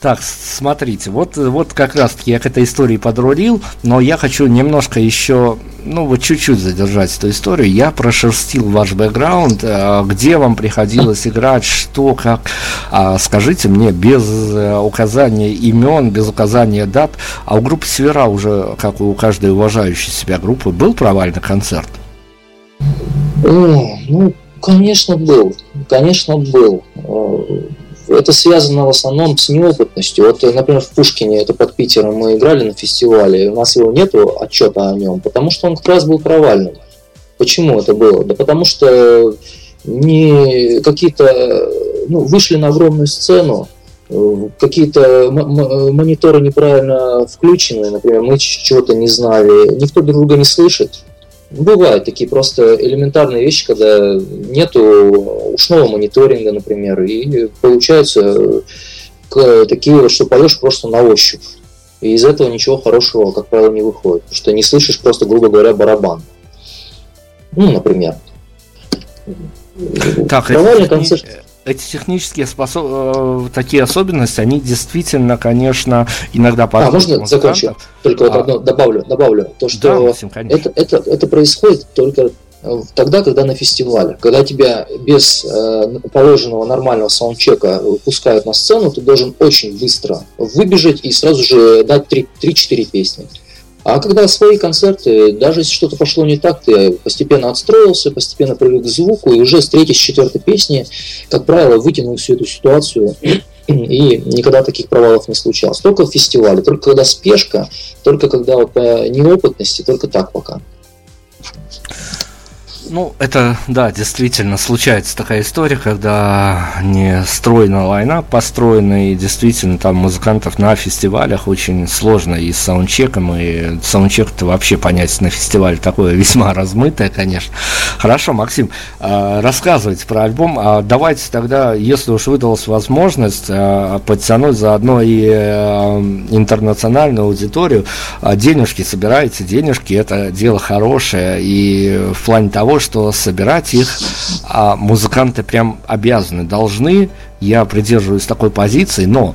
Так, смотрите, вот, вот как раз-таки я к этой истории подрулил, но я хочу немножко еще, ну вот чуть-чуть задержать эту историю. Я прошерстил ваш бэкграунд, э, где вам приходилось играть, что, как. А, скажите мне, без э, указания имен, без указания дат, а у группы Севера уже, как у каждой уважающей себя группы, был провальный концерт? Ну, конечно, был. Конечно, был. Э, это связано в основном с неопытностью. Вот, например, в Пушкине, это под Питером, мы играли на фестивале, у нас его нету отчета о нем, потому что он как раз был провальным. Почему это было? Да потому что не какие-то, ну, вышли на огромную сцену, э, какие-то мониторы неправильно включены, например, мы чего-то не знали, никто друг друга не слышит, Бывают такие просто элементарные вещи, когда нету ушного мониторинга, например, и получаются такие, что поешь просто на ощупь. И из этого ничего хорошего, как правило, не выходит. Потому что не слышишь просто, грубо говоря, барабан. Ну, например. Так, Провальный концерт эти технические способ... Э, такие особенности, они действительно, конечно, иногда А, можно закончу? Только вот а... одно добавлю, добавлю. То, что да, Максим, это, это, это происходит только э, тогда, когда на фестивале. Когда тебя без э, положенного нормального саундчека выпускают на сцену, ты должен очень быстро выбежать и сразу же дать 3-4 песни. А когда свои концерты, даже если что-то пошло не так, ты постепенно отстроился, постепенно привык к звуку, и уже с третьей, с четвертой песни, как правило, вытянул всю эту ситуацию и никогда таких провалов не случалось. Только в фестивале, только когда спешка, только когда вот по неопытности, только так пока. Ну, это, да, действительно случается такая история, когда не стройна лайна построена, и действительно там музыкантов на фестивалях очень сложно и с саундчеком, и саундчек-то вообще понять на фестивале такое весьма размытое, конечно. Хорошо, Максим, а, рассказывайте про альбом, а давайте тогда, если уж выдалась возможность, а, подтянуть заодно и э, интернациональную аудиторию, денежки собираете, денежки, это дело хорошее, и в плане того, что собирать их а музыканты прям обязаны, должны. Я придерживаюсь такой позиции, но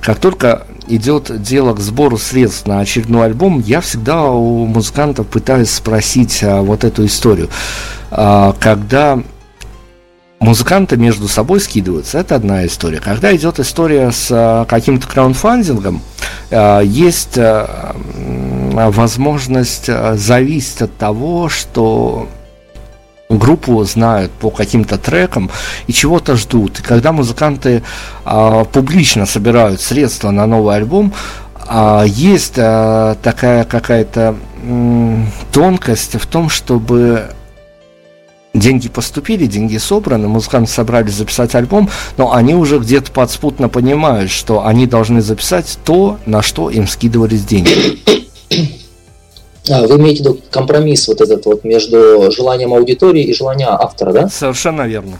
как только идет дело к сбору средств на очередной альбом, я всегда у музыкантов пытаюсь спросить а, вот эту историю. А, когда музыканты между собой скидываются, это одна история. Когда идет история с а, каким-то краундфандингом, а, есть а, возможность зависеть от того, что группу знают по каким-то трекам и чего-то ждут. И когда музыканты а, публично собирают средства на новый альбом, а, есть а, такая какая-то м, тонкость в том, чтобы деньги поступили, деньги собраны, музыканты собрались записать альбом, но они уже где-то подспутно понимают, что они должны записать то, на что им скидывались деньги. А, вы имеете в виду компромисс вот этот вот между желанием аудитории и желанием автора, да? Совершенно верно.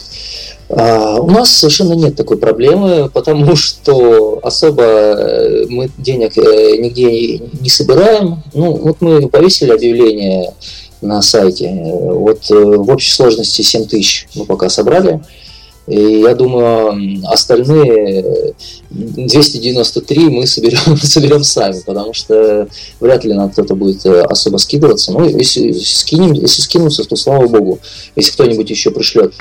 А, у нас совершенно нет такой проблемы, потому что особо э, мы денег э, нигде не собираем. Ну, вот мы повесили объявление на сайте. Вот э, в общей сложности 7 тысяч мы пока собрали. И я думаю, остальные 293 мы соберем, соберем сами, потому что вряд ли нам кто-то будет э, особо скидываться. Ну, если, скинем, если скинутся, то слава богу, если кто-нибудь еще пришлет.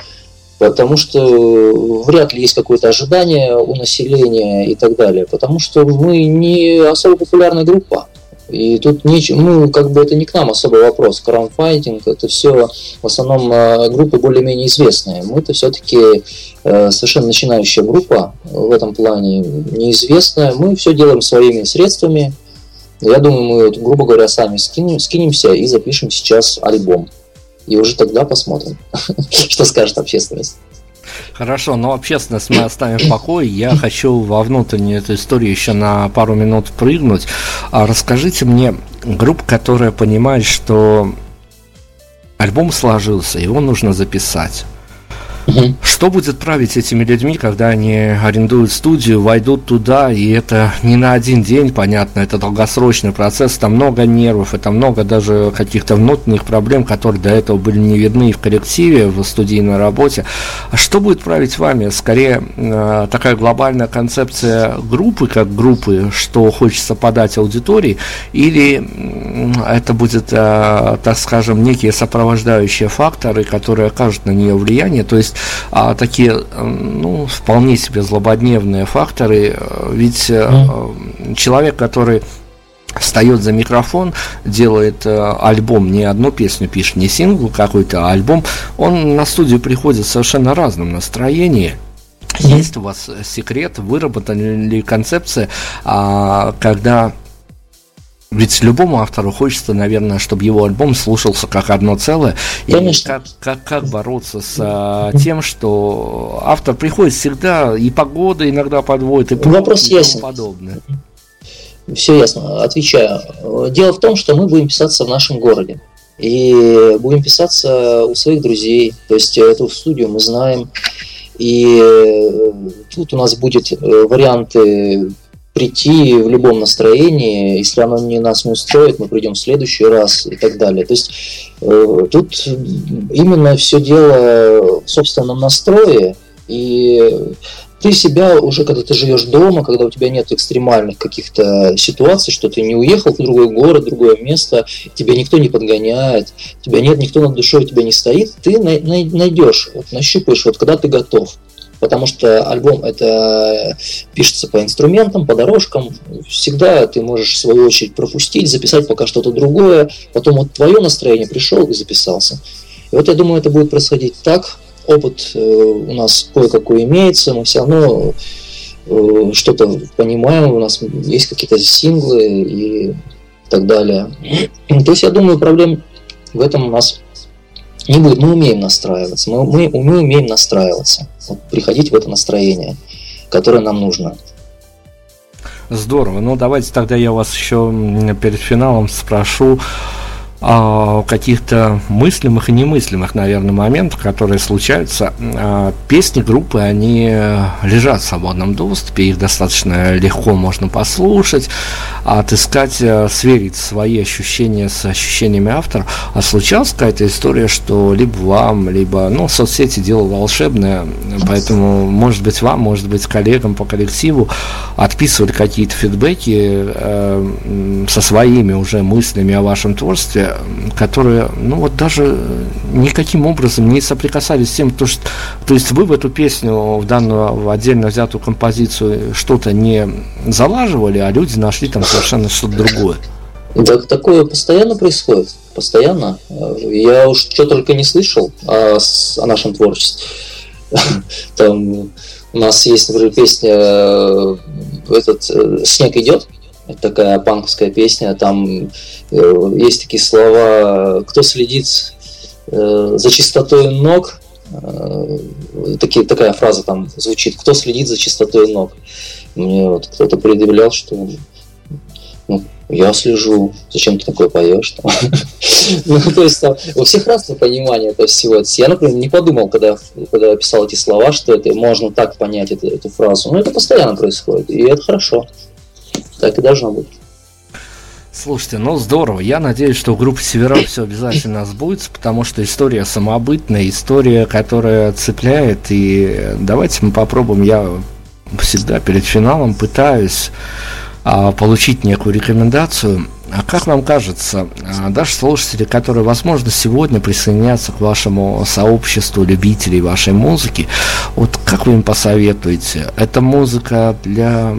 Потому что вряд ли есть какое-то ожидание у населения и так далее. Потому что мы не особо популярная группа. И тут нечего, ну, как бы это не к нам особый вопрос. Краунфайтинг, это все в основном э, группы более-менее известные. Мы-то все-таки э, совершенно начинающая группа в этом плане, неизвестная. Мы все делаем своими средствами. Я думаю, мы, грубо говоря, сами скинем, скинемся и запишем сейчас альбом. И уже тогда посмотрим, что скажет общественность. Хорошо, но общественность мы оставим в покое. Я хочу во внутреннюю эту историю еще на пару минут прыгнуть. А расскажите мне, группа, которая понимает, что альбом сложился, его нужно записать. Что будет править этими людьми, когда они арендуют студию, войдут туда, и это не на один день, понятно, это долгосрочный процесс, там много нервов, это много даже каких-то внутренних проблем, которые до этого были не видны в коллективе, в студийной работе. А что будет править вами? Скорее, э, такая глобальная концепция группы, как группы, что хочется подать аудитории, или это будет, э, так скажем, некие сопровождающие факторы, которые окажут на нее влияние, то есть есть а, такие, ну, вполне себе злободневные факторы, э, ведь mm. человек, который встает за микрофон, делает э, альбом, не одну песню пишет, не сингл какой-то, а альбом, он на студию приходит в совершенно разном настроении. Есть у вас секрет, выработана ли концепция, а, когда ведь любому автору хочется, наверное, чтобы его альбом слушался как одно целое. Конечно. И как, как, как бороться с а, тем, что автор приходит всегда, и погода иногда подводит, и, Вопрос и ясен. подобное. Все ясно, отвечаю. Дело в том, что мы будем писаться в нашем городе. И будем писаться у своих друзей. То есть эту студию мы знаем. И тут у нас будет э, варианты прийти в любом настроении, если оно не нас не устроит, мы придем в следующий раз и так далее. То есть э, тут именно все дело в собственном настрое, и ты себя уже, когда ты живешь дома, когда у тебя нет экстремальных каких-то ситуаций, что ты не уехал в другой город, другое место, тебя никто не подгоняет, тебя нет, никто над душой тебя не стоит, ты найдешь, вот, нащупаешь, вот когда ты готов. Потому что альбом это пишется по инструментам, по дорожкам. Всегда ты можешь в свою очередь пропустить, записать пока что-то другое, потом вот твое настроение пришел и записался. И вот я думаю, это будет происходить так. Опыт э, у нас кое-какой имеется, мы все равно э, что-то понимаем, у нас есть какие-то синглы и так далее. То есть я думаю, проблем в этом у нас не будет. Мы умеем настраиваться, мы, мы, мы умеем настраиваться, вот, приходить в это настроение, которое нам нужно. Здорово. Ну, давайте тогда я вас еще перед финалом спрошу о каких-то мыслимых и немыслимых, наверное, моментах, которые случаются. А, песни группы, они лежат в свободном доступе, их достаточно легко можно послушать, отыскать, э, сверить свои ощущения с ощущениями автора. А случалась какая-то история, что либо вам, либо, ну, соцсети дело волшебное, поэтому, может быть, вам, может быть, коллегам по коллективу отписывали какие-то фидбэки э, со своими уже мыслями о вашем творчестве, которые, ну вот даже никаким образом не соприкасались с тем, то, что, то есть вы в эту песню, в данную в отдельно взятую композицию что-то не залаживали, а люди нашли там совершенно что-то другое. Да, такое постоянно происходит, постоянно. Я уж что только не слышал о, о нашем творчестве. Там у нас есть, например, песня э, этот э, «Снег идет», это такая панковская песня, там э, есть такие слова «Кто следит э, за чистотой ног?» э, такие, Такая фраза там звучит «Кто следит за чистотой ног?» Мне вот кто-то предъявлял, что ну, я слежу, зачем ты такое поешь? ну, то есть там, у всех разное понимание этого всего. Я, например, не подумал, когда, когда писал эти слова, что это можно так понять эту, эту фразу. Но это постоянно происходит, и это хорошо. Так и должно быть. Слушайте, ну здорово. Я надеюсь, что у группы Севера все обязательно сбудется, потому что история самобытная, история, которая цепляет. И давайте мы попробуем. Я всегда перед финалом пытаюсь а, получить некую рекомендацию. А как вам кажется, а, даже слушатели, которые, возможно, сегодня присоединятся к вашему сообществу любителей вашей музыки, вот как вы им посоветуете? Это музыка для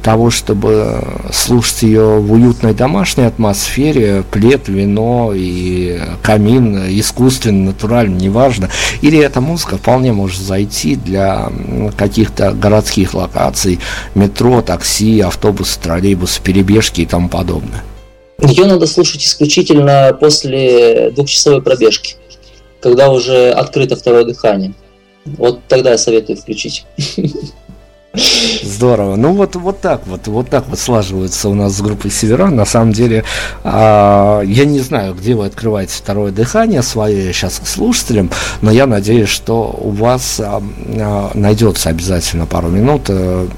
того, чтобы слушать ее в уютной домашней атмосфере, плед, вино и камин, искусственный, натуральный, неважно. Или эта музыка вполне может зайти для каких-то городских локаций, метро, такси, автобус, троллейбус, перебежки и тому подобное. Ее надо слушать исключительно после двухчасовой пробежки, когда уже открыто второе дыхание. Вот тогда я советую включить. Здорово. Ну вот, вот так вот, вот так вот слаживаются у нас с группой Севера. На самом деле, а, я не знаю, где вы открываете второе дыхание свое сейчас слушателям, но я надеюсь, что у вас а, а, найдется обязательно пару минут а,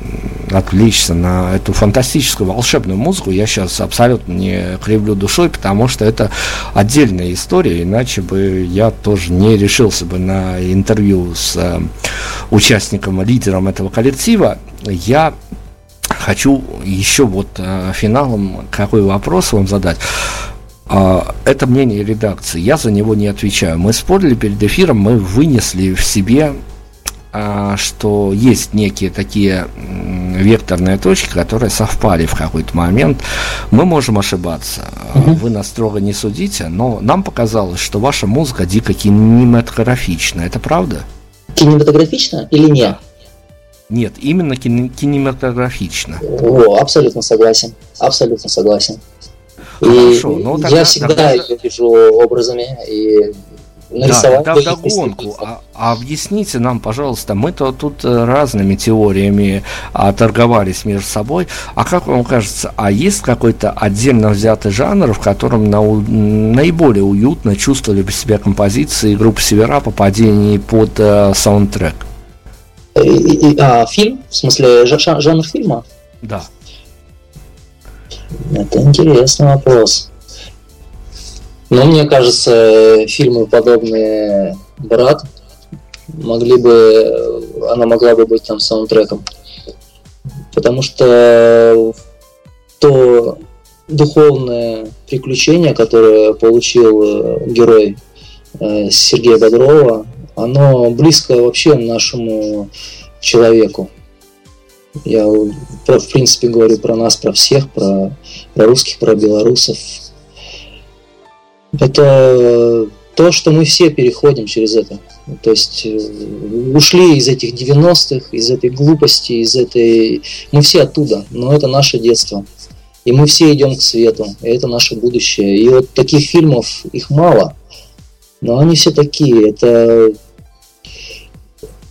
отвлечься на эту фантастическую волшебную музыку. Я сейчас абсолютно не кривлю душой, потому что это отдельная история, иначе бы я тоже не решился бы на интервью с а, участником, лидером этого коллектива. Я хочу еще вот э, финалом какой вопрос вам задать. А, это мнение редакции, я за него не отвечаю. Мы спорили перед эфиром, мы вынесли в себе, что есть некие такие векторные точки, которые совпали в какой-то момент. Мы можем ошибаться. Угу. Вы нас строго не судите, но нам показалось, что ваша музыка дико кинематографична. Это правда? Кинематографична или нет? Нет, именно кинематографично. О, абсолютно согласен. Абсолютно согласен. Хорошо, и ну, тогда, я всегда тогда... ее вижу образами и нарисовать. Да, тогда вдогонку. А, а объясните нам, пожалуйста, мы-то тут э, разными теориями а, торговались между собой. А как вам кажется, а есть какой-то отдельно взятый жанр, в котором на, наиболее уютно чувствовали бы себя композиции группы Севера по падении под а, саундтрек? И, а, фильм? В смысле, жанр фильма? Да. Это интересный вопрос. Но мне кажется, фильмы подобные «Брат» могли бы, она могла бы быть там саундтреком. Потому что то духовное приключение, которое получил э, герой э, Сергея Бодрова, оно близко вообще нашему человеку. Я, в принципе, говорю про нас, про всех, про, про русских, про белорусов. Это то, что мы все переходим через это. То есть э, ушли из этих 90-х, из этой глупости, из этой... Мы все оттуда, но это наше детство. И мы все идем к свету, и это наше будущее. И вот таких фильмов, их мало, но они все такие. Это,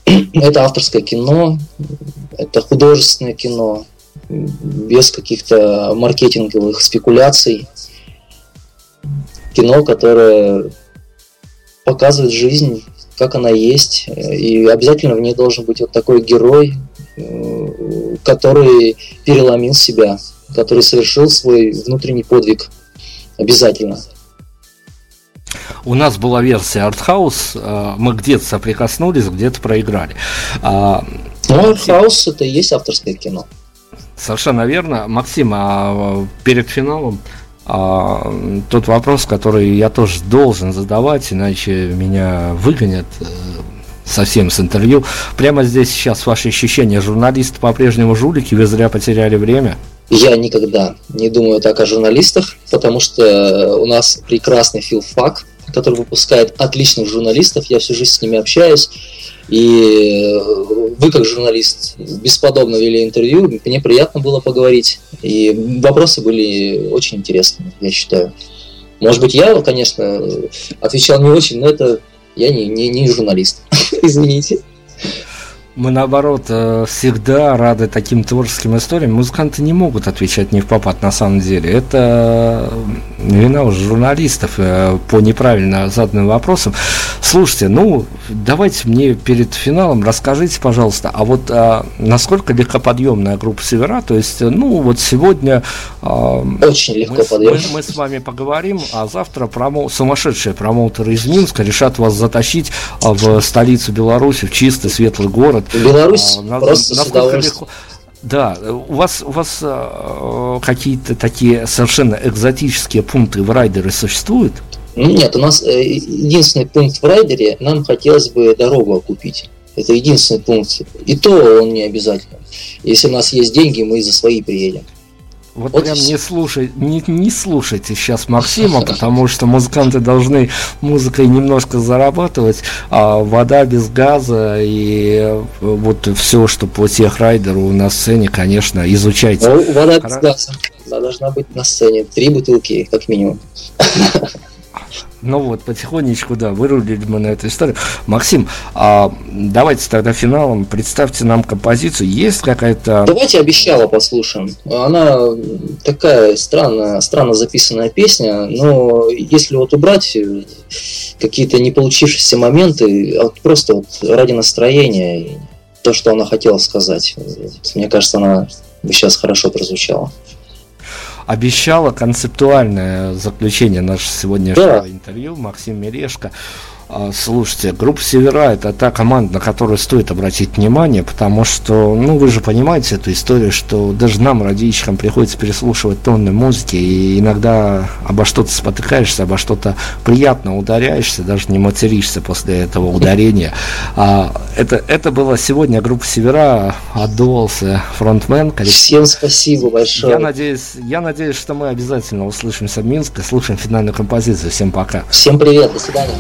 это авторское кино, это художественное кино, без каких-то маркетинговых спекуляций. Кино, которое показывает жизнь, как она есть, и обязательно в ней должен быть вот такой герой, э, который переломил себя, который совершил свой внутренний подвиг. Обязательно. У нас была версия артхаус, э, мы где-то соприкоснулись, где-то проиграли. А, ну, артхаус это и есть авторское кино. Совершенно верно. Максим, а перед финалом а, тот вопрос, который я тоже должен задавать, иначе меня выгонят э, совсем с интервью. Прямо здесь сейчас ваши ощущения. Журналисты по-прежнему жулики, вы зря потеряли время. Я никогда не думаю так о журналистах, потому что у нас прекрасный филфак, который выпускает отличных журналистов. Я всю жизнь с ними общаюсь. И вы, как журналист, бесподобно вели интервью, мне приятно было поговорить. И вопросы были очень интересными, я считаю. Может быть, я, конечно, отвечал не очень, но это я не, не, не журналист. Извините. Мы, наоборот, э, всегда рады таким творческим историям. Музыканты не могут отвечать не в попад, на самом деле. Это вина уже журналистов э, по неправильно заданным вопросам. Слушайте, ну, давайте мне перед финалом расскажите, пожалуйста, а вот а, насколько легкоподъемная группа Севера? То есть, ну, вот сегодня... А, Очень легко мы, мы, мы с вами поговорим, а завтра промо, сумасшедшие промоутеры из Минска решат вас затащить а, в столицу Беларуси, в чистый, светлый город вот. Беларусь а, просто насколько легко. Да, у вас, у вас э, какие-то такие совершенно экзотические пункты в райдере существуют? Ну, нет, у нас э, единственный пункт в райдере, нам хотелось бы дорогу окупить. Это единственный пункт. И то он не обязательно. Если у нас есть деньги, мы за свои приедем. Вот, вот прям не, слушай, не, не слушайте сейчас Максима, потому что музыканты должны музыкой немножко зарабатывать, а вода без газа и вот все, что по техрайдеру на сцене, конечно, изучайте. Ну, вода без газа. Она должна быть на сцене. Три бутылки, как минимум. Ну вот, потихонечку, да, вырулили мы на эту историю. Максим, а давайте тогда финалом представьте нам композицию. Есть какая-то... Давайте обещала послушаем. Она такая странная, странно записанная песня, но если вот убрать какие-то не получившиеся моменты, вот просто вот ради настроения, то, что она хотела сказать, мне кажется, она сейчас хорошо прозвучала обещала концептуальное заключение нашего сегодняшнего да. интервью Максим Мерешко. А, слушайте, группа Севера это та команда, на которую стоит обратить внимание, потому что, ну, вы же понимаете эту историю, что даже нам, радийщикам, приходится переслушивать тонны музыки, и иногда обо что-то спотыкаешься, обо что-то приятно ударяешься, даже не материшься после этого ударения. А, это, это было сегодня группа Севера, отдувался фронтмен. Коллектив. Всем спасибо большое. Я надеюсь, я надеюсь, что мы обязательно услышимся в Минске, слушаем финальную композицию. Всем пока. Всем привет, до свидания.